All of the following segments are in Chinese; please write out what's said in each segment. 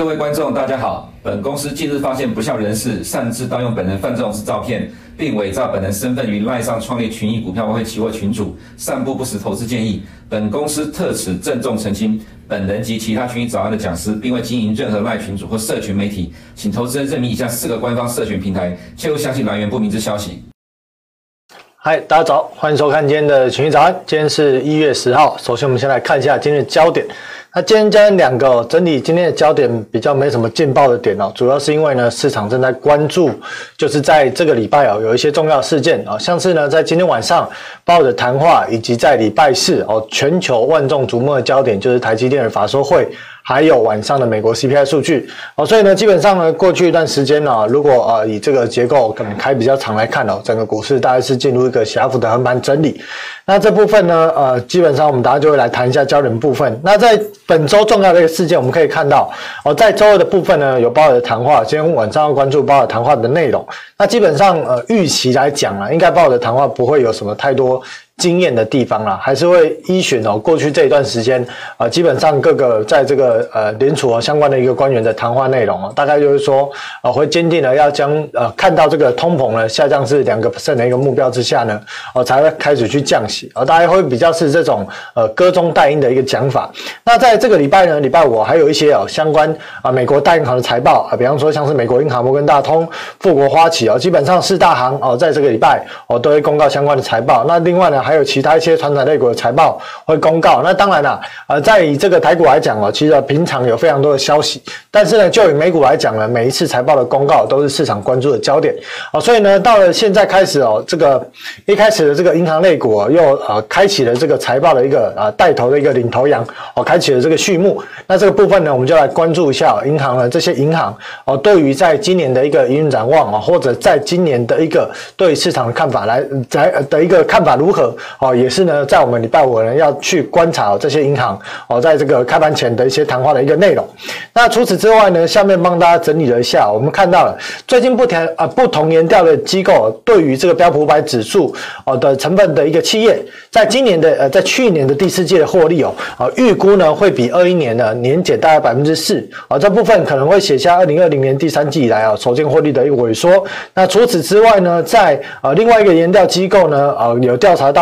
各位观众，大家好。本公司近日发现不肖人士擅自盗用本人范仲式照片，并伪造本人身份于赖上创立群益股票外汇期货群组，散布不实投资建议。本公司特此郑重澄清，本人及其他群益早安的讲师，并未经营任何赖群组或社群媒体，请投资人认明以下四个官方社群平台，切勿相信来源不明之消息。嗨，大家早，欢迎收看今天的群益早安。今天是一月十号，首先我们先来看一下今日焦点。那今天将两个整理今天的焦点比较没什么劲爆的点哦，主要是因为呢市场正在关注，就是在这个礼拜哦有一些重要事件啊，像是呢在今天晚上鲍的谈话，以及在礼拜四哦全球万众瞩目的焦点就是台积电的法说会。还有晚上的美国 CPI 数据，哦，所以呢，基本上呢，过去一段时间呢，如果呃以这个结构可能开比较长来看哦，整个股市大概是进入一个狭幅的横盘整理。那这部分呢，呃，基本上我们大家就会来谈一下焦点部分。那在本周重要的一个事件，我们可以看到哦，在周二的部分呢，有鲍尔的谈话，今天晚上要关注鲍尔谈话的内容。那基本上呃预期来讲啊，应该鲍尔的谈话不会有什么太多。经验的地方啦，还是会依循哦。过去这一段时间啊，基本上各个在这个呃联储和相关的一个官员的谈话内容哦，大概就是说啊，会坚定的要将呃看到这个通膨呢下降至两个 percent 的一个目标之下呢，哦才会开始去降息啊。大概会比较是这种呃歌中带音的一个讲法。那在这个礼拜呢，礼拜五还有一些哦相关啊美国大银行的财报啊，比方说像是美国银行、摩根大通、富国花旗哦，基本上四大行哦，在这个礼拜哦都会公告相关的财报。那另外呢，还还有其他一些传统类股的财报会公告，那当然了，呃，在以这个台股来讲哦，其实平常有非常多的消息，但是呢，就以美股来讲呢，每一次财报的公告都是市场关注的焦点啊，所以呢，到了现在开始哦，这个一开始的这个银行类股啊，又呃开启了这个财报的一个啊带头的一个领头羊哦，开启了这个序幕。那这个部分呢，我们就来关注一下银行呢，这些银行哦，对于在今年的一个营运展望啊，或者在今年的一个对市场的看法来在的一个看法如何哦。也是呢，在我们礼拜五呢要去观察这些银行哦，在这个开盘前的一些谈话的一个内容。那除此之外呢，下面帮大家整理了一下，我们看到了最近不同啊不同研调的机构对于这个标普五百指数哦的成分的一个企业，在今年的呃在去年的第四季的获利哦啊预估呢会比二一年呢年减大概百分之四啊，这部分可能会写下二零二零年第三季以来啊首见获利的一个萎缩。那除此之外呢，在啊另外一个研调机构呢啊有调查到。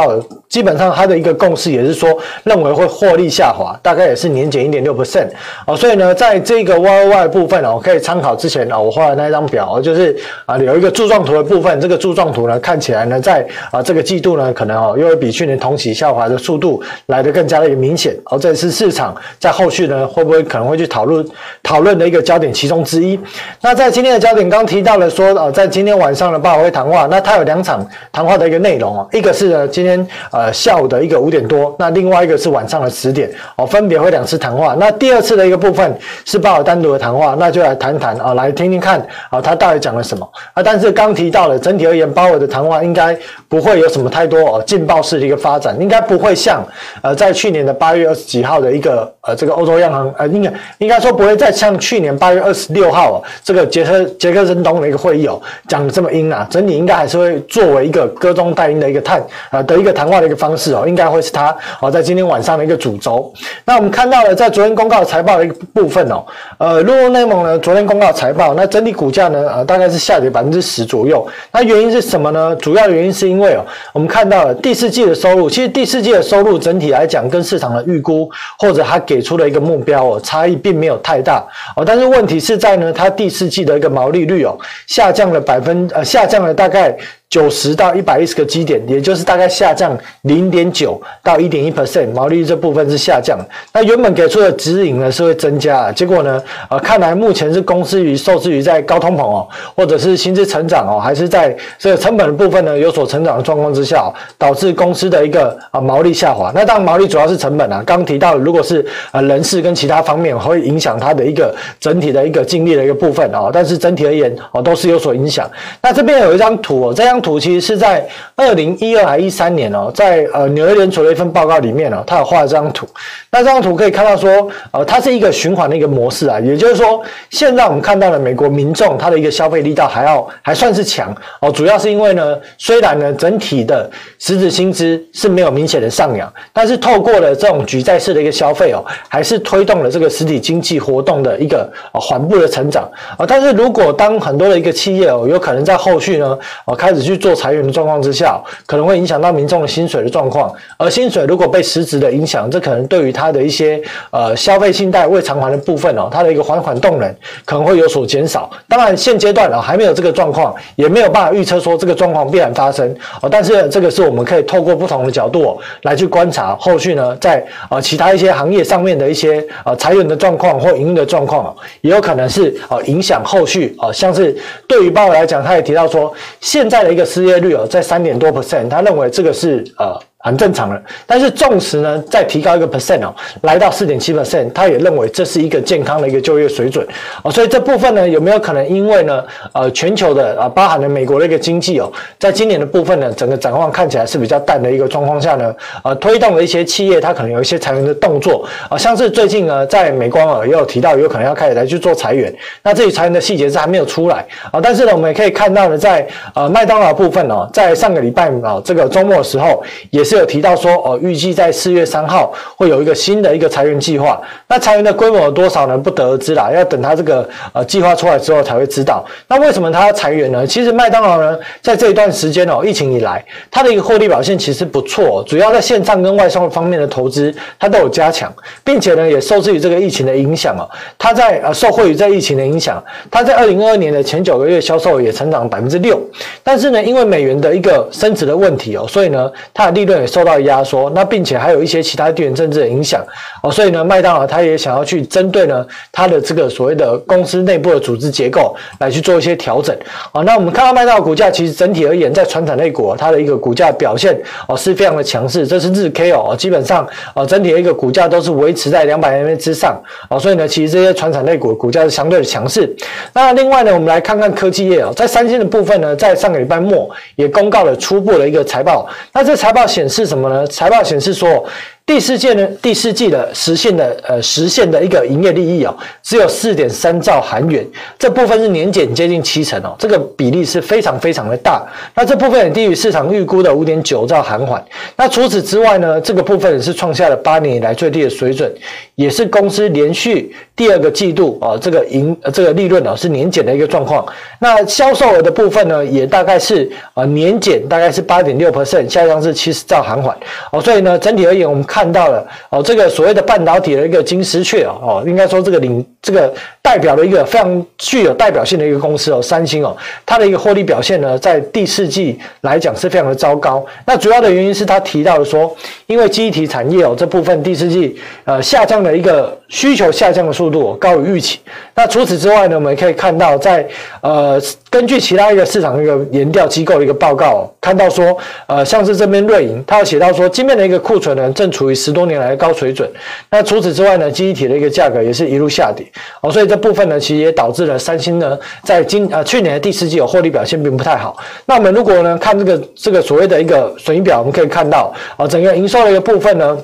基本上它的一个共识也是说，认为会获利下滑，大概也是年减一点六 percent 哦，所以呢，在这个 Y O Y 部分哦，可以参考之前啊我画的那张表，就是啊有一个柱状图的部分，这个柱状图呢看起来呢在啊这个季度呢可能哦又会比去年同期下滑的速度来得更加的明显，而这是市场在后续呢会不会可能会去讨论讨论的一个焦点其中之一。那在今天的焦点刚提到了说啊，在今天晚上的鲍尔会谈话，那它有两场谈话的一个内容哦，一个是呢今天呃，下午的一个五点多，那另外一个是晚上的十点，哦，分别会两次谈话。那第二次的一个部分是鲍尔单独的谈话，那就来谈谈啊，来听听看啊，他到底讲了什么啊？但是刚提到了，整体而言，鲍尔的谈话应该不会有什么太多哦劲爆式的一个发展，应该不会像呃在去年的八月二十几号的一个呃这个欧洲央行呃应该应该说不会再像去年八月二十六号这个杰克杰克森东的一个会议哦讲的这么阴啊，整体应该还是会作为一个歌中带音的一个探啊的一个谈话的一个方式哦，应该会是它哦，在今天晚上的一个主轴。那我们看到了，在昨天公告财报的一个部分哦，呃，露露内蒙呢，昨天公告财报，那整体股价呢，呃，大概是下跌百分之十左右。那原因是什么呢？主要原因是因为哦，我们看到了第四季的收入，其实第四季的收入整体来讲，跟市场的预估或者它给出的一个目标哦，差异并没有太大哦。但是问题是在呢，它第四季的一个毛利率哦，下降了百分呃，下降了大概。九十到一百一十个基点，也就是大概下降零点九到一点一 percent，毛利率这部分是下降。那原本给出的指引呢是会增加，结果呢，呃，看来目前是公司于受制于在高通膨哦，或者是薪资成长哦，还是在这个成本的部分呢有所成长的状况之下，导致公司的一个啊毛利下滑。那当然毛利主要是成本啊，刚提到如果是呃人事跟其他方面会影响它的一个整体的一个净利的一个部分哦，但是整体而言哦都是有所影响。那这边有一张图哦，这张。图其实是在二零一二还一三年哦，在呃纽约联储的一份报告里面哦，他有画这张图。那这张图可以看到说，呃，它是一个循环的一个模式啊，也就是说，现在我们看到的美国民众他的一个消费力道还要还算是强哦，主要是因为呢，虽然呢整体的实质薪资是没有明显的上扬，但是透过了这种举债式的一个消费哦，还是推动了这个实体经济活动的一个缓步的成长啊。但是如果当很多的一个企业哦，有可能在后续呢，哦开始去做裁员的状况之下，可能会影响到民众的薪水的状况，而薪水如果被实质的影响，这可能对于他的一些呃消费信贷未偿还的部分哦，它的一个还款动能可能会有所减少。当然现阶段啊还没有这个状况，也没有办法预测说这个状况必然发生哦。但是这个是我们可以透过不同的角度哦来去观察后续呢，在呃其他一些行业上面的一些呃裁员的状况或营运的状况哦，也有可能是呃影响后续哦，像是对于鲍尔来讲，他也提到说现在的个失业率哦在三点多 percent，他认为这个是呃。很正常了，但是纵使呢再提高一个 percent 哦，来到四点七 percent，他也认为这是一个健康的一个就业水准。哦，所以这部分呢有没有可能因为呢呃全球的啊包含了美国的一个经济哦，在今年的部分呢整个展望看起来是比较淡的一个状况下呢，呃推动了一些企业它可能有一些裁员的动作。啊，像是最近呢在美光啊也有提到有可能要开始来去做裁员，那这里裁员的细节是还没有出来。啊，但是呢我们也可以看到呢在呃麦当劳部分哦，在上个礼拜啊这个周末的时候也是有提到说哦，预计在四月三号会有一个新的一个裁员计划。那裁员的规模有多少呢？不得而知啦，要等他这个呃计划出来之后才会知道。那为什么他要裁员呢？其实麦当劳呢，在这一段时间哦，疫情以来，它的一个获利表现其实不错，主要在线上跟外销方面的投资，它都有加强，并且呢，也受制于这个疫情的影响哦，它在呃受惠于这疫情的影响，它在二零二二年的前九个月销售也成长百分之六。但是呢，因为美元的一个升值的问题哦，所以呢，它的利润也受到。压缩，那并且还有一些其他地缘政治的影响哦，所以呢，麦当劳他也想要去针对呢他的这个所谓的公司内部的组织结构来去做一些调整啊。那我们看到麦当劳股价其实整体而言，在传产类股它的一个股价表现哦是非常的强势，这是日 K 哦，基本上哦整体的一个股价都是维持在两百 MA 之上哦，所以呢，其实这些传产类股股价是相对的强势。那另外呢，我们来看看科技业哦，在三星的部分呢，在上个礼拜末也公告了初步的一个财报，那这财报显是什么呢？财报显示说。第四季呢，第四季的实现的呃实现的一个营业利益哦，只有四点三兆韩元，这部分是年减接近七成哦，这个比例是非常非常的大。那这部分也低于市场预估的五点九兆韩元。那除此之外呢，这个部分也是创下了八年以来最低的水准，也是公司连续第二个季度啊这个盈这个利润啊是年减的一个状况。那销售额的部分呢，也大概是啊年减大概是八点六 percent，下降至七十兆韩元哦。所以呢，整体而言我们看。看到了哦，这个所谓的半导体的一个金丝雀哦，哦，应该说这个领这个代表的一个非常具有代表性的一个公司哦，三星哦，它的一个获利表现呢，在第四季来讲是非常的糟糕。那主要的原因是他提到了说，因为记忆体产业哦这部分第四季呃下降的一个需求下降的速度高于预期。那除此之外呢，我们也可以看到在呃根据其他一个市场一个研调机构的一个报告，看到说呃像是这边瑞银，它有写到说，今年的一个库存呢正处。于十多年来的高水准。那除此之外呢，记忆体的一个价格也是一路下跌哦，所以这部分呢，其实也导致了三星呢，在今呃去年的第四季有获利表现并不太好。那我们如果呢看这个这个所谓的一个损益表，我们可以看到啊，整个营收的一个部分呢。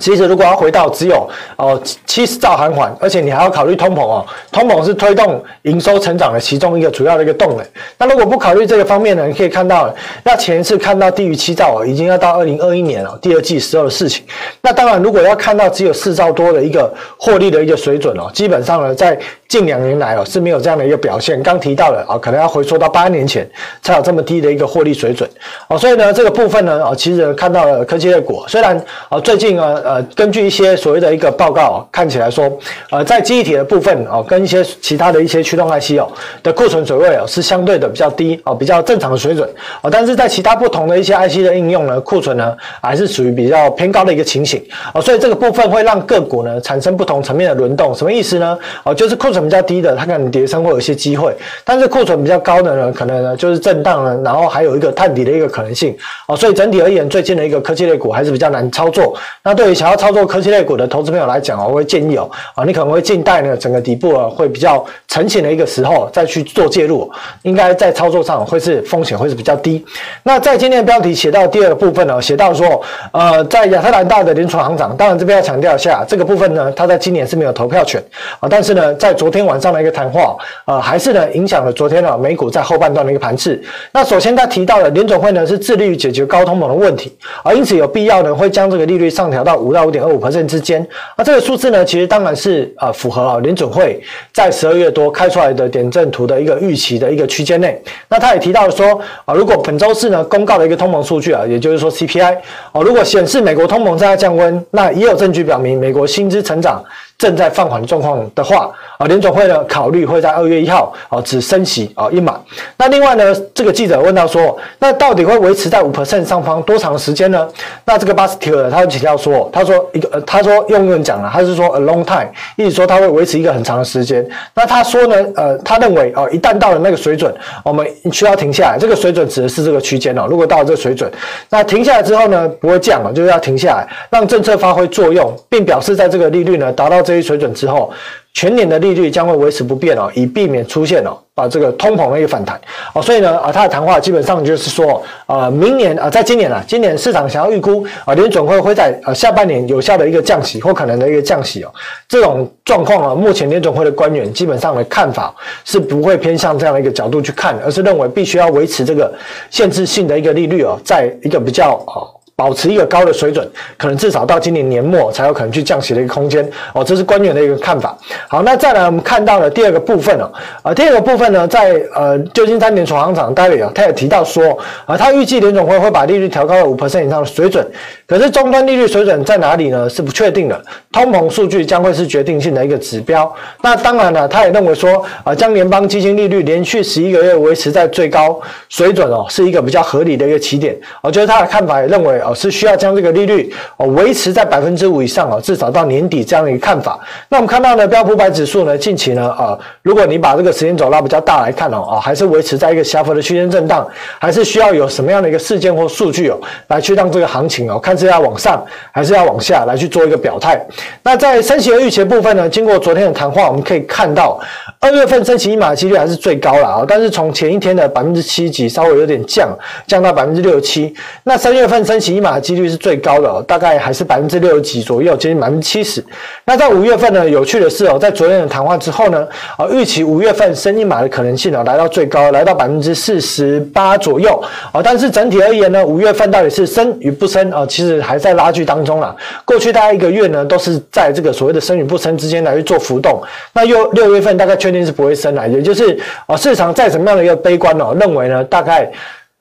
其实，如果要回到只有哦七十兆韩元，而且你还要考虑通膨哦，通膨是推动营收成长的其中一个主要的一个动能。那如果不考虑这个方面呢，你可以看到，那前一次看到低于七兆哦，已经要到二零二一年了，第二季时候的事情。那当然，如果要看到只有四兆多的一个获利的一个水准哦，基本上呢，在近两年来哦是没有这样的一个表现。刚提到了啊，可能要回溯到八年前才有这么低的一个获利水准哦。所以呢，这个部分呢，哦，其实看到了科技的股，虽然啊最近啊。呃，根据一些所谓的一个报告，看起来说，呃，在记忆体的部分哦，跟一些其他的一些驱动 IC 哦的库存水位哦是相对的比较低哦，比较正常的水准哦。但是在其他不同的一些 IC 的应用呢，库存呢还是属于比较偏高的一个情形哦。所以这个部分会让个股呢产生不同层面的轮动，什么意思呢？哦，就是库存比较低的，它可能跌升会有一些机会；但是库存比较高的呢，可能呢就是震荡呢，然后还有一个探底的一个可能性哦。所以整体而言，最近的一个科技类股还是比较难操作。那对于想要操作科技类股的投资朋友来讲哦，我会建议哦，啊，你可能会静待呢整个底部啊会比较成型的一个时候再去做介入，应该在操作上会是风险会是比较低。那在今天的标题写到第二个部分呢，写到说，呃，在亚特兰大的联储行长，当然这边要强调一下，这个部分呢，他在今年是没有投票权啊，但是呢，在昨天晚上的一个谈话，呃，还是呢影响了昨天的美股在后半段的一个盘势。那首先他提到了联总会呢是致力于解决高通膨的问题，而因此有必要呢会将这个利率上调到五到五点二五 percent 之间。那这个数字呢，其实当然是呃符合啊联准会在十二月多开出来的点阵图的一个预期的一个区间内。那他也提到说啊，如果本周四呢公告的一个通膨数据啊，也就是说 CPI 啊，如果显示美国通膨正在降温，那也有证据表明美国薪资成长。正在放缓状况的话，啊，联总会呢考虑会在二月一号啊只升息啊一码。那另外呢，这个记者问到说，那到底会维持在五 percent 上方多长时间呢？那这个巴斯提尔他就强调说，他说一个呃，他说用英文讲了，他是说 a long time，意思说他会维持一个很长的时间。那他说呢，呃，他认为哦，一旦到了那个水准，我们需要停下来。这个水准指的是这个区间哦。如果到了这个水准，那停下来之后呢，不会降了，就是要停下来，让政策发挥作用，并表示在这个利率呢达到。这一水准之后，全年的利率将会维持不变哦，以避免出现哦，把这个通膨的一个反弹哦。所以呢，啊，他的谈话基本上就是说，呃，明年啊，在今年啊，今年市场想要预估啊，联准会会在呃下半年有效的一个降息或可能的一个降息哦。这种状况啊，目前联准会的官员基本上的看法是不会偏向这样的一个角度去看，而是认为必须要维持这个限制性的一个利率哦，在一个比较哦。保持一个高的水准，可能至少到今年年末才有可能去降息的一个空间哦，这是官员的一个看法。好，那再来我们看到了第二个部分哦，啊，第二个部分呢，在呃旧金山联储行长戴维啊，他也提到说啊，他预计联总会会把利率调高到五 percent 以上的水准，可是终端利率水准在哪里呢？是不确定的，通膨数据将会是决定性的一个指标。那当然了，他也认为说啊，将联邦基金利率连续十一个月维持在最高水准哦，是一个比较合理的一个起点。我觉得他的看法也认为啊。是需要将这个利率哦维持在百分之五以上哦，至少到年底这样的一个看法。那我们看到呢，标普百指数呢，近期呢啊，如果你把这个时间轴拉比较大来看哦，啊，还是维持在一个小幅的区间震荡，还是需要有什么样的一个事件或数据哦，来去让这个行情哦，看是要往上还是要往下来去做一个表态。那在升息的预期的部分呢，经过昨天的谈话，我们可以看到二月份升息一码的几率还是最高了啊，但是从前一天的百分之七几稍微有点降，降到百分之六七。那三月份升息一码的几率是最高的，大概还是百分之六十几左右，接近百分之七十。那在五月份呢，有趣的是哦，在昨天的谈话之后呢，啊，预期五月份升一码的可能性呢，来到最高，来到百分之四十八左右啊。但是整体而言呢，五月份到底是升与不升啊，其实还在拉锯当中了。过去大概一个月呢，都是在这个所谓的升与不升之间来去做浮动。那又六月份大概确定是不会升了，也就是啊，市场再怎么样的一个悲观哦，认为呢，大概。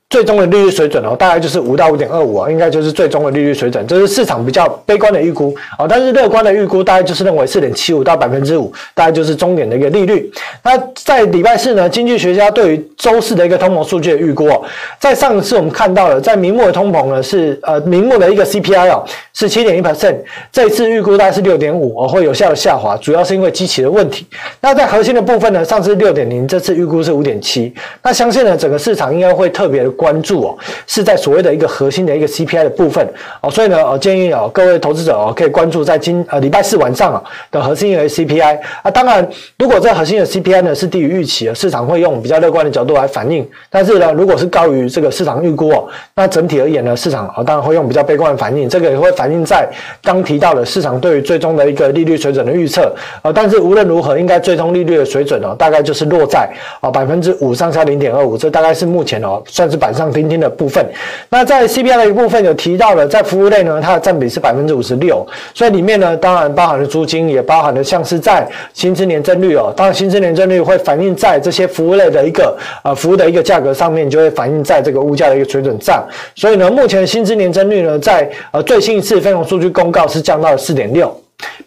最终的利率水准哦，大概就是五到五点二五啊，应该就是最终的利率水准，这是市场比较悲观的预估啊。但是乐观的预估大概就是认为四点七五到百分之五，大概就是终点的一个利率。那在礼拜四呢，经济学家对于周四的一个通膨数据的预估哦，在上一次我们看到了，在明末的通膨呢是呃明末的一个 CPI 哦是七点一 percent，这一次预估大概是六点五哦，会有效的下滑，主要是因为机器的问题。那在核心的部分呢，上次六点零，这次预估是五点七。那相信呢，整个市场应该会特别的。关注哦，是在所谓的一个核心的一个 CPI 的部分哦，所以呢，我建议哦，各位投资者哦，可以关注在今呃礼拜四晚上啊的核心的 CPI 啊。当然，如果这核心的 CPI 呢是低于预期，市场会用比较乐观的角度来反应。但是呢，如果是高于这个市场预估哦，那整体而言呢，市场啊当然会用比较悲观的反应。这个也会反映在刚提到的市场对于最终的一个利率水准的预测啊。但是无论如何，应该最终利率的水准哦，大概就是落在啊百分之五上下零点二五，这大概是目前哦算是百。上听听的部分，那在 CPI 的一部分有提到了，在服务类呢，它的占比是百分之五十六，所以里面呢，当然包含了租金，也包含了像是在薪资年增率哦，当然薪资年增率会反映在这些服务类的一个呃服务的一个价格上面，就会反映在这个物价的一个水准上，所以呢，目前薪资年增率呢，在呃最新一次非农数据公告是降到了四点六。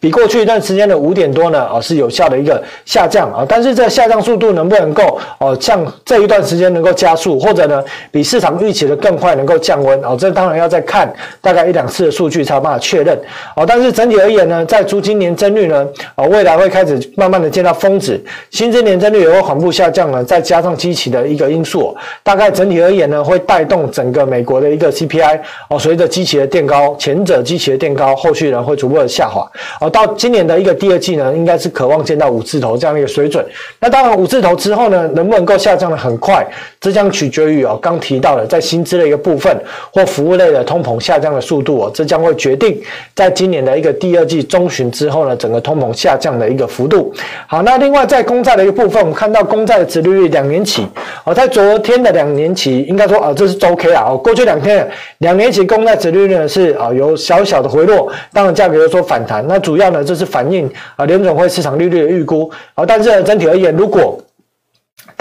比过去一段时间的五点多呢，啊是有效的一个下降啊，但是这下降速度能不能够哦像这一段时间能够加速，或者呢比市场预期的更快能够降温啊，这当然要再看大概一两次的数据才有办法确认啊。但是整体而言呢，在租金年增率呢，啊未来会开始慢慢的见到峰值，薪资年增率也会缓步下降呢，再加上基期的一个因素，大概整体而言呢会带动整个美国的一个 CPI 哦，随着机器的垫高，前者机器的垫高，后续呢会逐步的下滑。哦，到今年的一个第二季呢，应该是渴望见到五字头这样一个水准。那当然，五字头之后呢，能不能够下降得很快，这将取决于哦，刚提到的在薪资的一个部分或服务类的通膨下降的速度哦，这将会决定在今年的一个第二季中旬之后呢，整个通膨下降的一个幅度。好，那另外在公债的一个部分，我们看到公债的殖利率两年期哦，在昨天的两年期，应该说啊，这是周 K 啊，哦，过去两天两年期公债殖利率呢是啊有小小的回落，当然价格有所反弹。那主要呢，就是反映啊联总会市场利率的预估。啊，但是整体而言，如果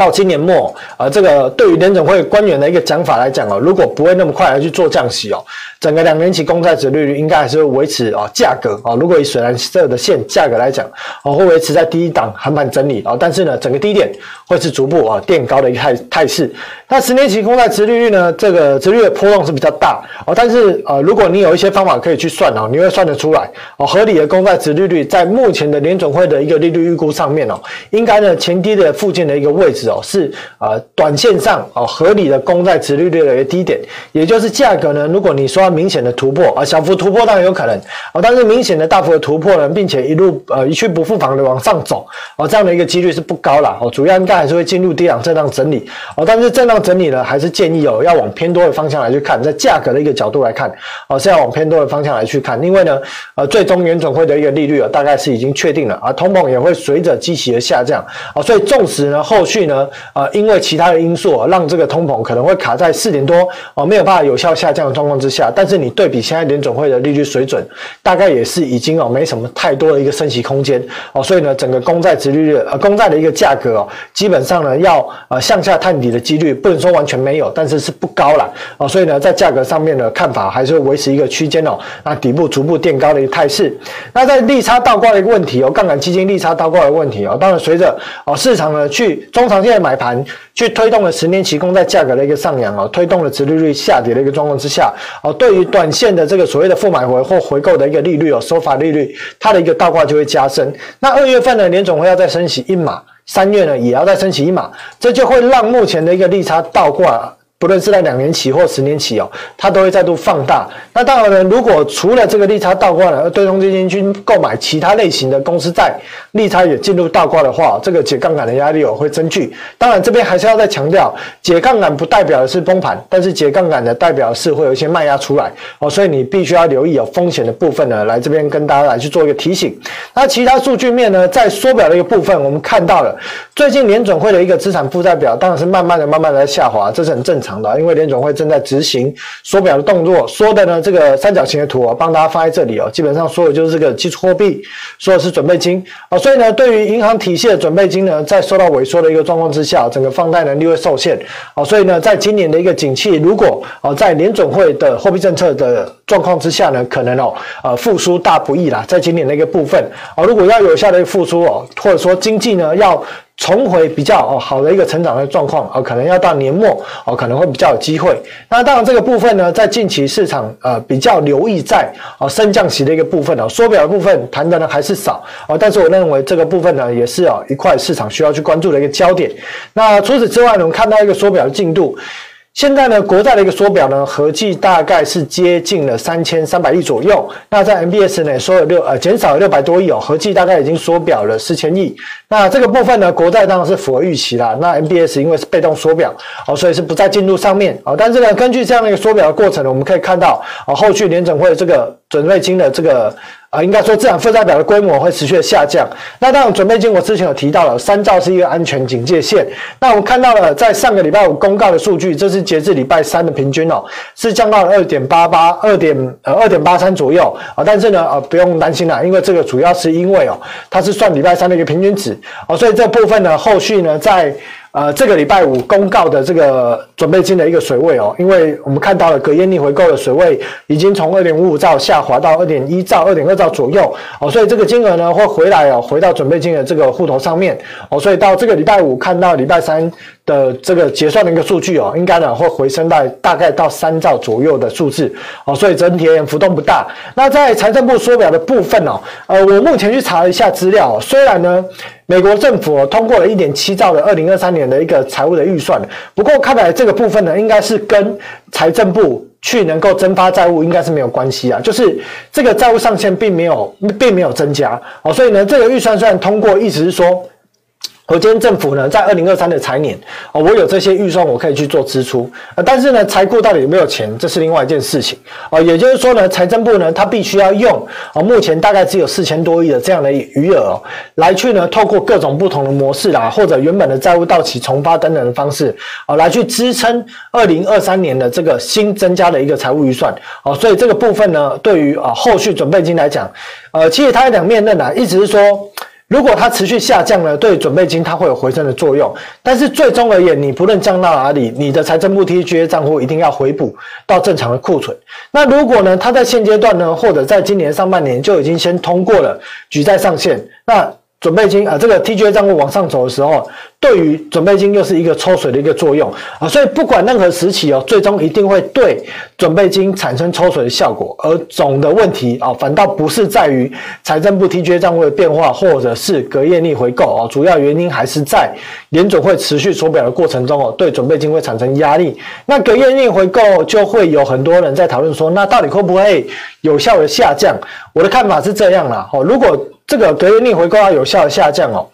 到今年末，呃，这个对于联准会官员的一个讲法来讲哦，如果不会那么快来去做降息哦，整个两年期公债殖利率应该还是会维持哦，价格哦，如果以水蓝色的线价格来讲哦，会维持在第一档横盘整理哦，但是呢，整个低点会是逐步啊垫高的一个态态势。那十年期公债殖利率呢，这个殖利率的波动是比较大哦，但是呃，如果你有一些方法可以去算哦，你会算得出来哦，合理的公债殖利率在目前的联准会的一个利率预估上面哦，应该呢前低的附近的一个位置。哦，是呃，短线上哦合理的公债值率的一个低点，也就是价格呢，如果你说明显的突破啊，小幅突破当然有可能啊，但是明显的大幅的突破呢，并且一路呃一去不复返的往上走哦，这样的一个几率是不高了哦，主要应该还是会进入低档震荡整理哦，但是震荡整理呢，还是建议哦要往偏多的方向来去看，在价格的一个角度来看哦，是要往偏多的方向来去看，因为呢呃最终联准会的一个利率啊，大概是已经确定了啊，通膨也会随着基期的下降啊，所以纵使呢后续呢。呃，因为其他的因素啊让这个通膨可能会卡在四点多哦，没有办法有效下降的状况之下，但是你对比现在联准会的利率水准，大概也是已经哦没什么太多的一个升息空间哦，所以呢，整个公债殖利率呃公债的一个价格哦，基本上呢要呃向下探底的几率不能说完全没有，但是是不高了哦，所以呢在价格上面的看法还是维持一个区间哦，那底部逐步垫高的一个态势。那在利差倒挂的一个问题哦，杠杆基金利差倒挂的问题哦，当然随着哦市场呢去中长线买盘去推动了十年期公债价格的一个上扬哦，推动了殖利率下跌的一个状况之下哦，对于短线的这个所谓的负买回或回购的一个利率哦，收发利率它的一个倒挂就会加深。那二月份呢，联总会要再升息一码，三月呢也要再升息一码，这就会让目前的一个利差倒挂。不论是在两年期或十年期哦，它都会再度放大。那当然呢，如果除了这个利差倒挂呢，而对冲基金去购买其他类型的公司债，利差也进入倒挂的话，这个解杠杆的压力哦会增剧。当然这边还是要再强调，解杠杆不代表的是崩盘，但是解杠杆的代表是会有一些卖压出来哦，所以你必须要留意有风险的部分呢，来这边跟大家来去做一个提醒。那其他数据面呢，在缩表的一个部分，我们看到了最近联准会的一个资产负债表，当然是慢慢的、慢慢的在下滑，这是很正常。的因为联总会正在执行缩表的动作，缩的呢，这个三角形的图啊，帮大家放在这里哦，基本上说的就是这个基础货币，说的是准备金啊，所以呢，对于银行体系的准备金呢，在受到萎缩的一个状况之下，整个放贷能力会受限啊，所以呢，在今年的一个景气，如果啊，在联总会的货币政策的状况之下呢，可能哦，呃，复苏大不易啦，在今年的一个部分啊，如果要有效的复苏哦，或者说经济呢要。重回比较哦好的一个成长的状况啊，可能要到年末哦，可能会比较有机会。那当然这个部分呢，在近期市场呃比较留意在哦升降息的一个部分哦，缩表的部分谈的呢还是少哦，但是我认为这个部分呢也是啊一块市场需要去关注的一个焦点。那除此之外呢，我们看到一个缩表的进度。现在呢，国债的一个缩表呢，合计大概是接近了三千三百亿左右。那在 MBS 呢，缩了六呃减少了六百多亿哦，合计大概已经缩表了四千亿。那这个部分呢，国债当然是符合预期啦。那 MBS 因为是被动缩表哦，所以是不再进入上面哦。但是呢，根据这样的一个缩表的过程呢，我们可以看到哦，后续联准会这个准备金的这个。啊，应该说资产负债表的规模会持续的下降。那当然，准备金我之前有提到了，三兆是一个安全警戒线。那我们看到了，在上个礼拜五公告的数据，这是截至礼拜三的平均哦，是降到了二点八八、二点呃二点八三左右啊。但是呢，呃，不用担心啦，因为这个主要是因为哦，它是算礼拜三的一个平均值哦，所以这部分呢，后续呢，在呃，这个礼拜五公告的这个准备金的一个水位哦，因为我们看到了隔夜逆回购的水位已经从二点五五兆下滑到二点一兆、二点二兆左右哦，所以这个金额呢会回来哦，回到准备金的这个户头上面哦，所以到这个礼拜五看到礼拜三的这个结算的一个数据哦，应该呢会回升到大概到三兆左右的数字哦，所以整体而言浮动不大。那在财政部缩表的部分哦，呃，我目前去查了一下资料，虽然呢。美国政府通过了一点七兆的二零二三年的一个财务的预算，不过看来这个部分呢，应该是跟财政部去能够增发债务应该是没有关系啊，就是这个债务上限并没有并没有增加哦，所以呢，这个预算虽然通过，意思是说。我今天政府呢，在二零二三的财年，哦，我有这些预算，我可以去做支出，呃，但是呢，财库到底有没有钱，这是另外一件事情，哦，也就是说呢，财政部呢，它必须要用，哦，目前大概只有四千多亿的这样的余额，哦，来去呢，透过各种不同的模式啦，或者原本的债务到期重发等等的方式，哦，来去支撑二零二三年的这个新增加的一个财务预算，哦，所以这个部分呢，对于啊后续准备金来讲，呃，其实它有两面刃啊，意思是说。如果它持续下降呢，对准备金它会有回升的作用，但是最终而言，你不论降到哪里，你的财政部 TGA 账户一定要回补到正常的库存。那如果呢，它在现阶段呢，或者在今年上半年就已经先通过了举债上限，那。准备金啊，这个 TGA 账户往上走的时候，对于准备金又是一个抽水的一个作用啊，所以不管任何时期哦，最终一定会对准备金产生抽水的效果。而总的问题啊，反倒不是在于财政部 TGA 账户的变化，或者是隔夜逆回购啊，主要原因还是在联总会持续缩表的过程中哦，对准备金会产生压力。那隔夜逆回购就会有很多人在讨论说，那到底会不会有效的下降？我的看法是这样啦，哦，如果这个隔夜逆回购要有效的下降哦，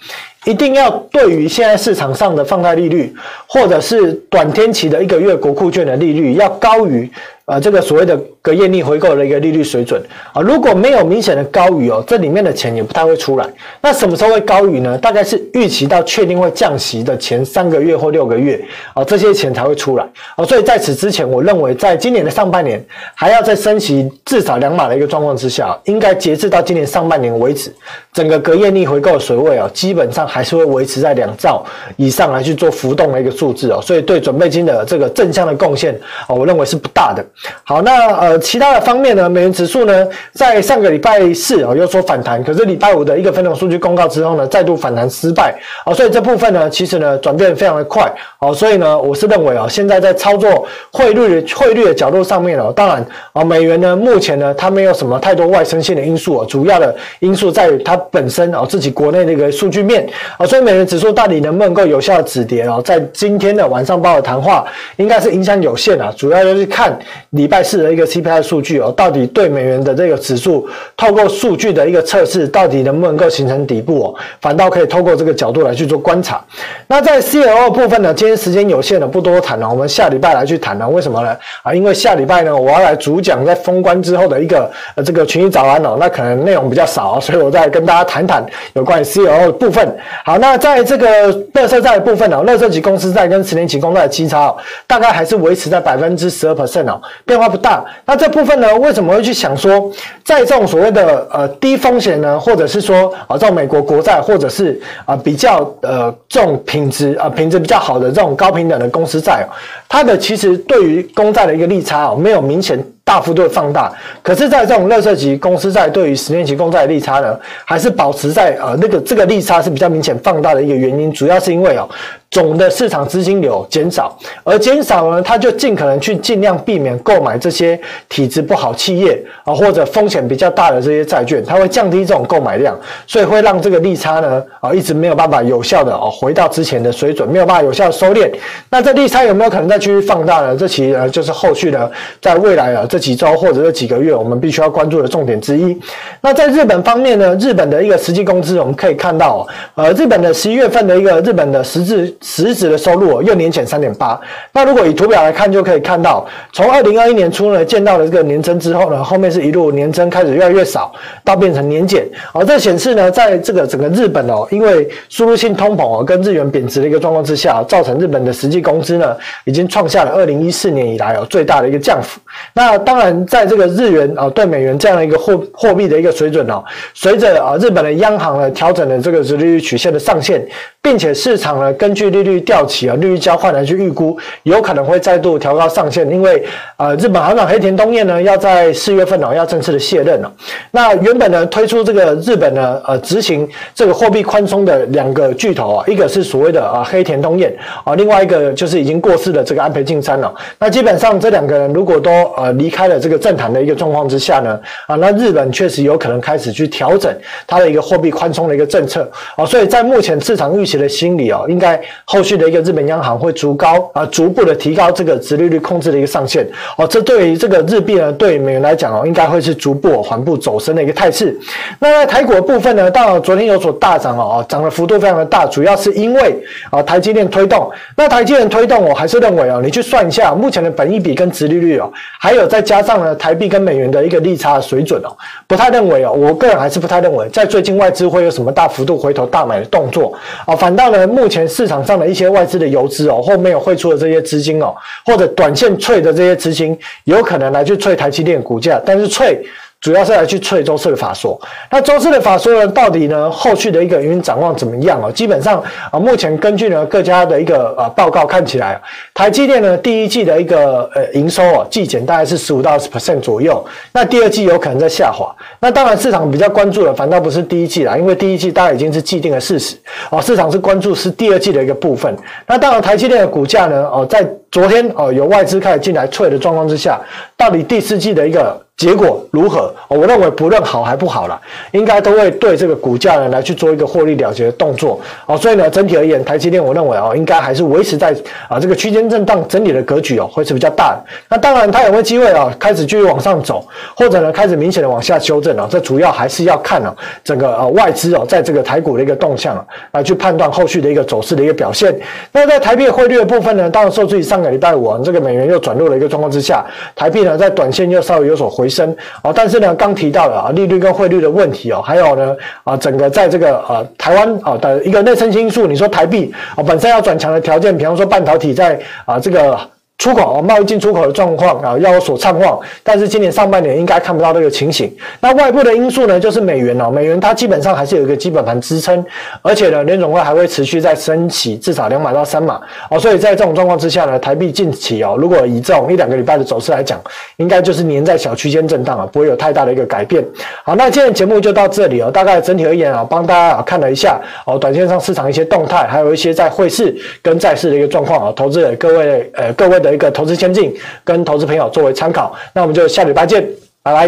一定要对于现在市场上的放贷利率，或者是短天期的一个月国库券的利率要高于。呃，这个所谓的隔夜逆回购的一个利率水准啊，如果没有明显的高于哦，这里面的钱也不太会出来。那什么时候会高于呢？大概是预期到确定会降息的前三个月或六个月啊，这些钱才会出来啊。所以在此之前，我认为在今年的上半年还要再升息至少两码的一个状况之下，应该截至到今年上半年为止，整个隔夜逆回购的水位啊，基本上还是会维持在两兆以上来去做浮动的一个数字哦。所以对准备金的这个正向的贡献啊，我认为是不大的。好，那呃，其他的方面呢，美元指数呢，在上个礼拜四哦，又说反弹，可是礼拜五的一个非农数据公告之后呢，再度反弹失败，哦，所以这部分呢，其实呢，转变非常的快，哦，所以呢，我是认为啊，现在在操作汇率 汇率的角度上面哦，当然啊，美元呢，目前呢，它没有什么太多外生性的因素啊，主要的因素在于它本身啊，自己国内的一个数据面啊，所以美元指数到底能不能够有效的止跌啊，在今天的晚上报的谈话，应该是影响有限啊，主要就是看礼拜。四的一个 CPI 数据哦，到底对美元的这个指数，透过数据的一个测试，到底能不能够形成底部哦？反倒可以透过这个角度来去做观察。那在 CLO 部分呢，今天时间有限了，不多谈了，我们下礼拜来去谈了。为什么呢？啊，因为下礼拜呢，我要来主讲在封关之后的一个呃这个群益早安哦，那可能内容比较少，所以我再跟大家谈谈有关于 CLO 部分。好，那在这个乐色债的部分哦，乐色级公司债跟十年期公债的基差哦，大概还是维持在百分之十二 percent 哦，变化不大，那这部分呢，为什么会去想说，在这种所谓的呃低风险呢，或者是说啊这种美国国债，或者是啊比较呃这种品质啊品质比较好的这种高平等的公司债，它的其实对于公债的一个利差哦，没有明显大幅度放大，可是，在这种垃圾级公司债对于十年期公债的利差呢，还是保持在呃那个这个利差是比较明显放大的一个原因，主要是因为哦。总的市场资金流减少，而减少呢，他就尽可能去尽量避免购买这些体质不好企业啊，或者风险比较大的这些债券，它会降低这种购买量，所以会让这个利差呢啊一直没有办法有效的哦回到之前的水准，没有办法有效收敛。那这利差有没有可能再继续放大呢？这其实呢就是后续呢在未来啊这几周或者这几个月我们必须要关注的重点之一。那在日本方面呢，日本的一个实际工资我们可以看到，呃，日本的十一月份的一个日本的实质。实质的收入又年减三点八。那如果以图表来看，就可以看到，从二零二一年初呢见到了这个年增之后呢，后面是一路年增开始越来越少，到变成年减。而这显示呢，在这个整个日本哦，因为输入性通膨哦跟日元贬值的一个状况之下，造成日本的实际工资呢已经创下了二零一四年以来哦最大的一个降幅。那当然，在这个日元啊对美元这样的一个货货币的一个水准哦，随着啊日本的央行呢调整了这个殖利率曲线的上限。并且市场呢根据利率调起啊，利率交换来去预估，有可能会再度调高上限，因为呃日本行长黑田东彦呢要在四月份哦要正式的卸任了。那原本呢推出这个日本呢呃执行这个货币宽松的两个巨头啊，一个是所谓的啊黑田东彦啊，另外一个就是已经过世的这个安倍晋三了。那基本上这两个人如果都呃离开了这个政坛的一个状况之下呢啊，那日本确实有可能开始去调整它的一个货币宽松的一个政策啊，所以在目前市场预期的心理哦，应该后续的一个日本央行会逐高啊，逐步的提高这个殖利率控制的一个上限哦。这对于这个日币呢，对美元来讲哦，应该会是逐步缓步走升的一个态势。那台股的部分呢，当然昨天有所大涨哦，涨的幅度非常的大，主要是因为啊台积电推动。那台积电推动，我还是认为哦，你去算一下目前的本益比跟殖利率哦，还有再加上呢台币跟美元的一个利差的水准哦，不太认为哦，我个人还是不太认为在最近外资会有什么大幅度回头大买的动作啊，倒呢，目前市场上的一些外资的游资哦，后面有汇出的这些资金哦，或者短线脆的这些资金，有可能来去脆台积电股价，但是脆。主要是来去催周四的法说，那周四的法说呢，到底呢后续的一个营运展望怎么样啊？基本上啊，目前根据呢各家的一个呃报告看起来，台积电呢第一季的一个呃营收啊季减大概是十五到二十 percent 左右，那第二季有可能在下滑。那当然市场比较关注的反倒不是第一季啦，因为第一季大概已经是既定的事实哦，市场是关注是第二季的一个部分。那当然台积电的股价呢哦，在昨天哦有外资开始进来脆的状况之下，到底第四季的一个。结果如何？我认为不论好还不好啦，应该都会对这个股价呢来去做一个获利了结的动作。哦，所以呢，整体而言，台积电我认为哦，应该还是维持在啊这个区间震荡整理的格局哦，会是比较大的。那当然，它有没有机会啊开始继续往上走，或者呢开始明显的往下修正啊？这主要还是要看啊整个呃外资哦在这个台股的一个动向啊，来去判断后续的一个走势的一个表现。那在台币汇率的部分呢，当然受制于上个礼拜五这个美元又转弱的一个状况之下，台币呢在短线又稍微有所回。升啊，但是呢，刚提到了啊，利率跟汇率的问题哦，还有呢啊，整个在这个啊台湾啊的一个内生因素，你说台币啊本身要转强的条件，比方说半导体在啊这个。出口啊，贸易进出口的状况啊，要有所畅旺，但是今年上半年应该看不到这个情形。那外部的因素呢，就是美元哦，美元它基本上还是有一个基本盘支撑，而且呢，联总会还会持续在升息，至少两码到三码哦。所以在这种状况之下呢，台币近期哦，如果以这种一两个礼拜的走势来讲，应该就是黏在小区间震荡啊，不会有太大的一个改变。好，那今天节目就到这里哦。大概整体而言啊，帮大家看了一下哦，短线上市场一些动态，还有一些在汇市跟债市的一个状况啊，投资者各位呃各位的。的一个投资前景跟投资朋友作为参考，那我们就下礼拜见，拜拜。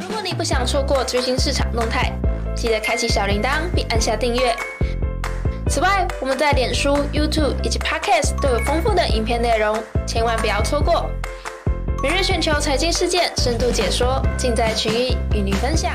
如果你不想错过最新市场动态，记得开启小铃铛并按下订阅。此外，我们在脸书、YouTube 以及 Podcast 都有丰富的影片内容，千万不要错过。每日全球财经事件深度解说，尽在群益与你分享。